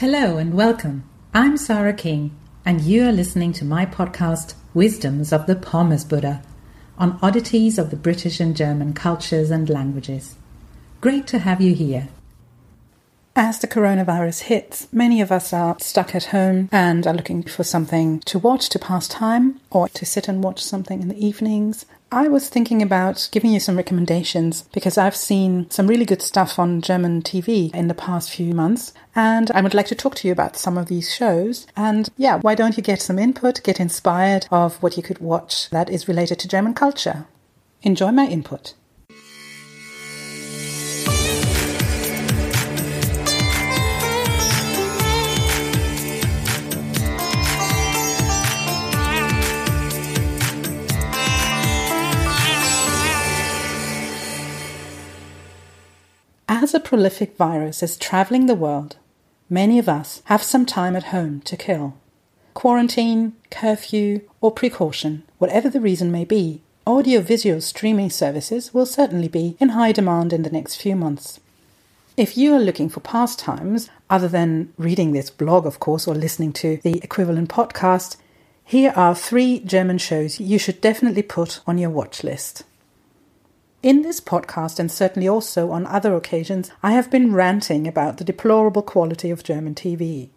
Hello and welcome. I'm Sarah King, and you are listening to my podcast, Wisdoms of the Pommes Buddha, on oddities of the British and German cultures and languages. Great to have you here. As the coronavirus hits, many of us are stuck at home and are looking for something to watch to pass time or to sit and watch something in the evenings I was thinking about giving you some recommendations because I've seen some really good stuff on German TV in the past few months, and I would like to talk to you about some of these shows. And yeah, why don't you get some input, get inspired of what you could watch that is related to German culture? Enjoy my input. As a prolific virus is traveling the world, many of us have some time at home to kill. Quarantine, curfew, or precaution, whatever the reason may be, audiovisual streaming services will certainly be in high demand in the next few months. If you are looking for pastimes, other than reading this blog, of course, or listening to the equivalent podcast, here are three German shows you should definitely put on your watch list. In this podcast, and certainly also on other occasions, I have been ranting about the deplorable quality of German TV.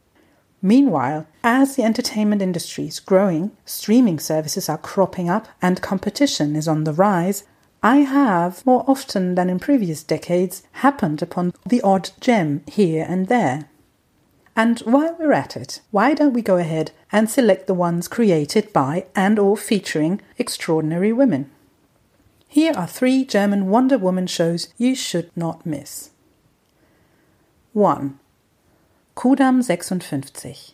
Meanwhile, as the entertainment industry is growing, streaming services are cropping up, and competition is on the rise, I have, more often than in previous decades, happened upon the odd gem here and there. And while we're at it, why don't we go ahead and select the ones created by and or featuring extraordinary women? Here are three German Wonder Woman shows you should not miss. 1. Kudamm 56.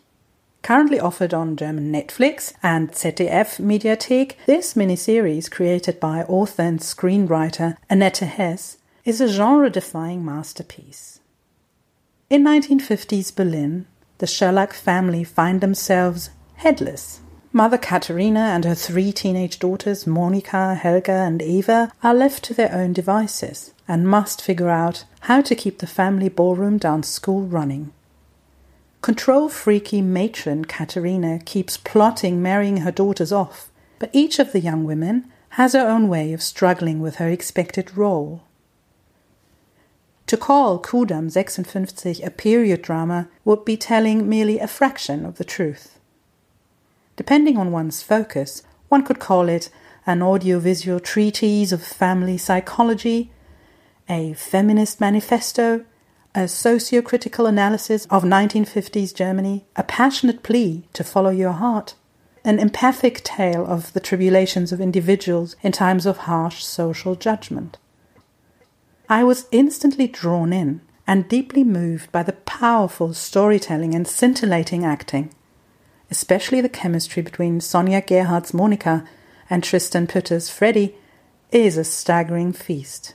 Currently offered on German Netflix and ZDF Mediathek, this miniseries, created by author and screenwriter Annette Hess, is a genre defying masterpiece. In 1950s Berlin, the Schöllack family find themselves headless Mother Katerina and her three teenage daughters, Monika, Helga, and Eva, are left to their own devices and must figure out how to keep the family ballroom dance school running. Control freaky matron Katerina keeps plotting marrying her daughters off, but each of the young women has her own way of struggling with her expected role. To call Kudamm 56 a period drama would be telling merely a fraction of the truth. Depending on one's focus, one could call it an audiovisual treatise of family psychology, a feminist manifesto, a socio-critical analysis of 1950s Germany, a passionate plea to follow your heart, an empathic tale of the tribulations of individuals in times of harsh social judgment. I was instantly drawn in and deeply moved by the powerful storytelling and scintillating acting especially the chemistry between Sonja Gerhardt's Monika and Trystan Pütter's Freddy, is a staggering feast.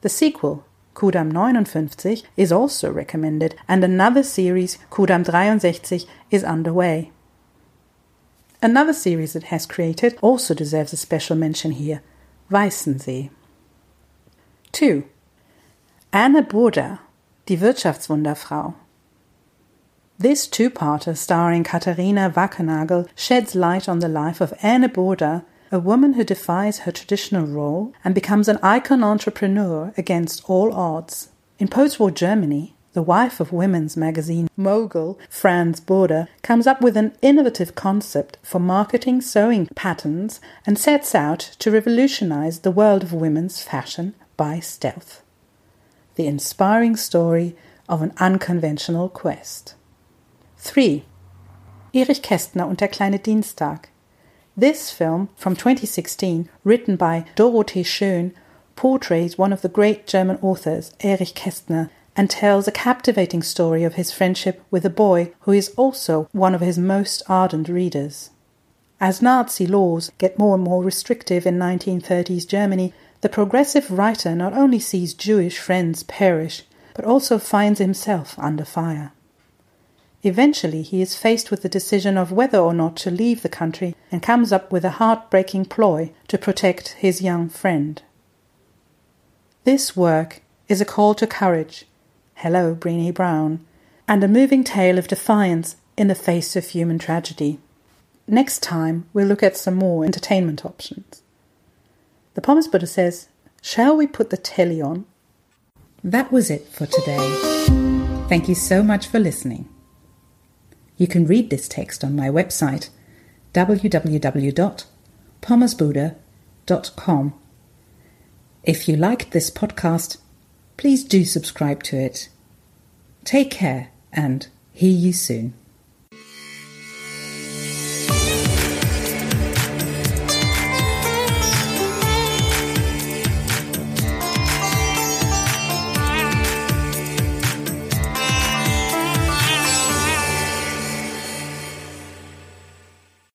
The sequel, Kudamm 59, is also recommended, and another series, Kudamm 63, is underway. Another series it has created also deserves a special mention here Weißensee. 2. Anne Burda, die Wirtschaftswunderfrau. This two-parter starring Katharina Wackernagel sheds light on the life of Anne Burda, a woman who defies her traditional role and becomes an icon entrepreneur against all odds. In post-war Germany, the wife of women's magazine mogul Franz Burda comes up with an innovative concept for marketing sewing patterns and sets out to revolutionize the world of women's fashion by stealth. The inspiring story of an unconventional quest. 3. Erich Kästner und der kleine Dienstag. This film, from 2016, written by Dorothee Schön, portrays one of the great German authors, Erich Kästner, and tells a captivating story of his friendship with a boy who is also one of his most ardent readers. As Nazi laws get more and more restrictive in 1930s Germany, the progressive writer not only sees Jewish friends perish, but also finds himself under fire. Eventually, he is faced with the decision of whether or not to leave the country and comes up with a heartbreaking ploy to protect his young friend. This work is a call to courage. Hello, Brené Brown. and a moving tale of defiance in the face of human tragedy. Next time, we'll look at some more entertainment options. The Pommes Buddha says, Shall we put the telly on? That was it for today. Thank you so much for listening. You can read this text on my website www.pommesbuddha.com. If you liked this podcast, please do subscribe to it. Take care and hear you soon.